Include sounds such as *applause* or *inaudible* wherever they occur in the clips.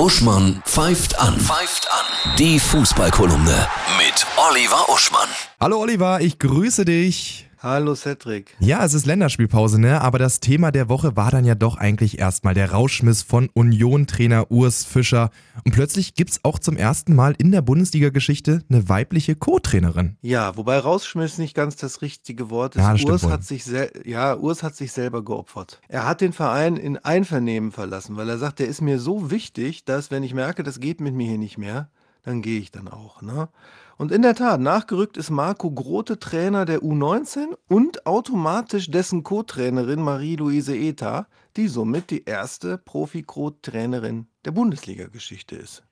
Uschmann pfeift an. Pfeift an. Die Fußballkolumne mit Oliver Uschmann. Hallo Oliver, ich grüße dich. Hallo Cedric. Ja, es ist Länderspielpause, ne? Aber das Thema der Woche war dann ja doch eigentlich erstmal der Rauschmiss von Union-Trainer Urs Fischer. Und plötzlich gibt's auch zum ersten Mal in der Bundesliga-Geschichte eine weibliche Co-Trainerin. Ja, wobei Rauschmiss nicht ganz das richtige Wort ist. Ja, Urs wohl. hat sich ja, Urs hat sich selber geopfert. Er hat den Verein in Einvernehmen verlassen, weil er sagt, der ist mir so wichtig, dass wenn ich merke, das geht mit mir hier nicht mehr, dann gehe ich dann auch. Ne? Und in der Tat, nachgerückt ist Marco Grote Trainer der U19 und automatisch dessen Co-Trainerin Marie-Louise Eta, die somit die erste Profi-Co-Trainerin der Bundesliga-Geschichte ist.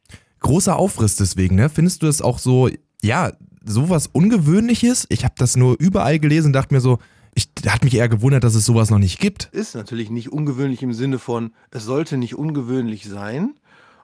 Großer Aufriss deswegen, ne? Findest du es auch so, ja, sowas Ungewöhnliches? Ich habe das nur überall gelesen und dachte mir so, ich hat mich eher gewundert, dass es sowas noch nicht gibt. Ist natürlich nicht ungewöhnlich im Sinne von, es sollte nicht ungewöhnlich sein,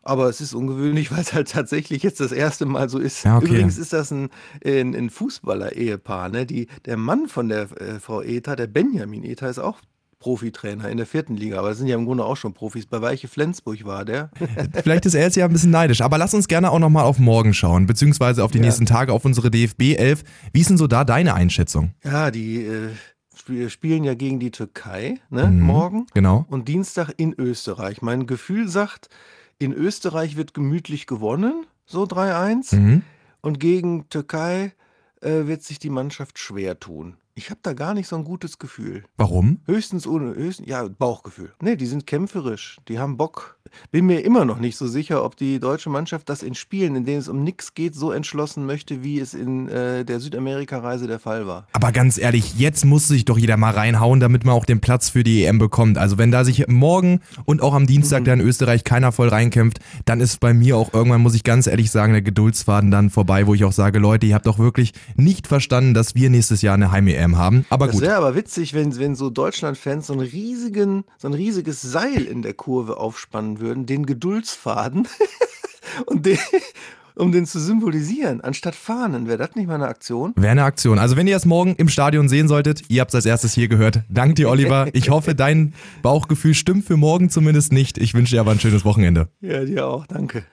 aber es ist ungewöhnlich, *laughs* weil es halt tatsächlich jetzt das erste Mal so ist. Ja, okay. Übrigens ist das ein, ein, ein Fußballer-Ehepaar. Ne? Die, der Mann von der äh, Frau Eta, der Benjamin Eta, ist auch Profitrainer in der vierten Liga, aber das sind ja im Grunde auch schon Profis. Bei Weiche Flensburg war der. *laughs* Vielleicht ist er jetzt ja ein bisschen neidisch, aber lass uns gerne auch nochmal auf morgen schauen, beziehungsweise auf die Ja. nächsten Tage, auf unsere DFB 11. Wie ist denn so da deine Einschätzung? ja, die äh, sp- spielen ja gegen die Türkei ne? Mhm. morgen. Genau. und Dienstag in Österreich. Mein Gefühl sagt, in Österreich wird gemütlich gewonnen, so 3-1. Mhm. Und gegen Türkei äh, wird sich die Mannschaft schwer tun. Ich habe da gar nicht so ein gutes Gefühl. Warum? Höchstens ohne, höchstens, ja, Bauchgefühl. Nee, die sind kämpferisch, die haben Bock. Bin mir immer noch nicht so sicher, ob die deutsche Mannschaft das in Spielen, in denen es um nichts geht, so entschlossen möchte, wie es in äh, der Südamerika-Reise der Fall war. Aber ganz ehrlich, jetzt muss sich doch jeder mal reinhauen, damit man auch den Platz für die EM bekommt. Also wenn da sich morgen und auch am Dienstag Mhm. da in Österreich keiner voll reinkämpft, dann ist bei mir auch irgendwann, muss ich ganz ehrlich sagen, der Geduldsfaden dann vorbei, wo ich auch sage, Leute, ihr habt doch wirklich nicht verstanden, dass wir nächstes Jahr eine Heim-EM haben. Aber Das gut. wäre aber witzig, wenn, wenn so Deutschland-Fans so, einen riesigen, so ein riesiges Seil in der Kurve aufspannen würden, den Geduldsfaden, *laughs* und den, um den zu symbolisieren, anstatt Fahnen. Wäre das nicht mal eine Aktion? Wäre eine Aktion. Also wenn ihr es morgen im Stadion sehen solltet, ihr habt es als erstes hier gehört. Dank dir, Oliver. Ich hoffe, *laughs* dein Bauchgefühl stimmt für morgen zumindest nicht. Ich wünsche dir aber ein schönes Wochenende. Ja, dir auch. Danke.